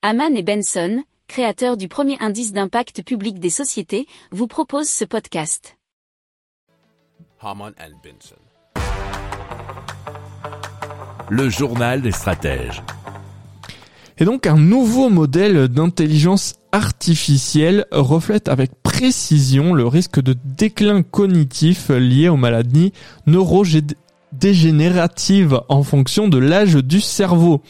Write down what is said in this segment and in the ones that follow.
Haman et Benson, créateurs du premier indice d'impact public des sociétés, vous proposent ce podcast. Haman and Benson. Le journal des stratèges. Et donc un nouveau modèle d'intelligence artificielle reflète avec précision le risque de déclin cognitif lié aux maladies neurodégénératives en fonction de l'âge du cerveau.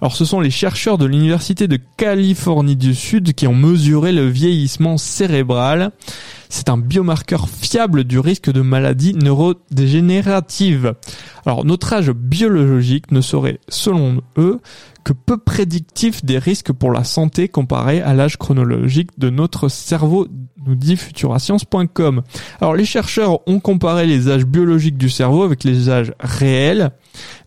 Alors ce sont les chercheurs de l'Université de Californie du Sud qui ont mesuré le vieillissement cérébral. C'est un biomarqueur fiable du risque de maladies neurodégénératives. Alors notre âge biologique ne serait, selon eux, que peu prédictif des risques pour la santé comparé à l'âge chronologique de notre cerveau, nous dit futurascience.com. Alors les chercheurs ont comparé les âges biologiques du cerveau avec les âges réels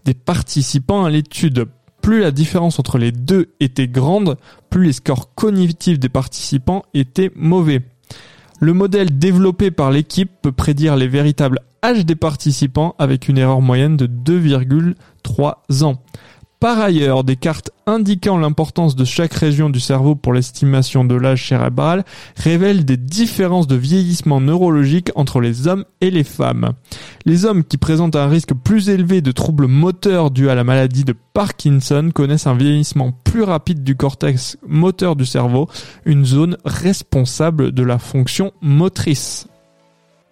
des participants à l'étude plus la différence entre les deux était grande, plus les scores cognitifs des participants étaient mauvais. Le modèle développé par l'équipe peut prédire les véritables âges des participants avec une erreur moyenne de 2,3 ans. Par ailleurs, des cartes indiquant l'importance de chaque région du cerveau pour l'estimation de l'âge cérébral révèlent des différences de vieillissement neurologique entre les hommes et les femmes. Les hommes qui présentent un risque plus élevé de troubles moteurs dus à la maladie de Parkinson connaissent un vieillissement plus rapide du cortex moteur du cerveau, une zone responsable de la fonction motrice.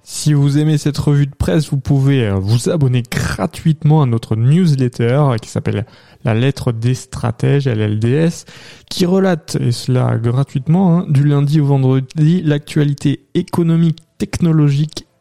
Si vous aimez cette revue de presse, vous pouvez euh, vous abonner gratuitement à notre newsletter qui s'appelle La lettre des stratèges, LLDS, qui relate, et cela gratuitement, hein, du lundi au vendredi, l'actualité économique, technologique,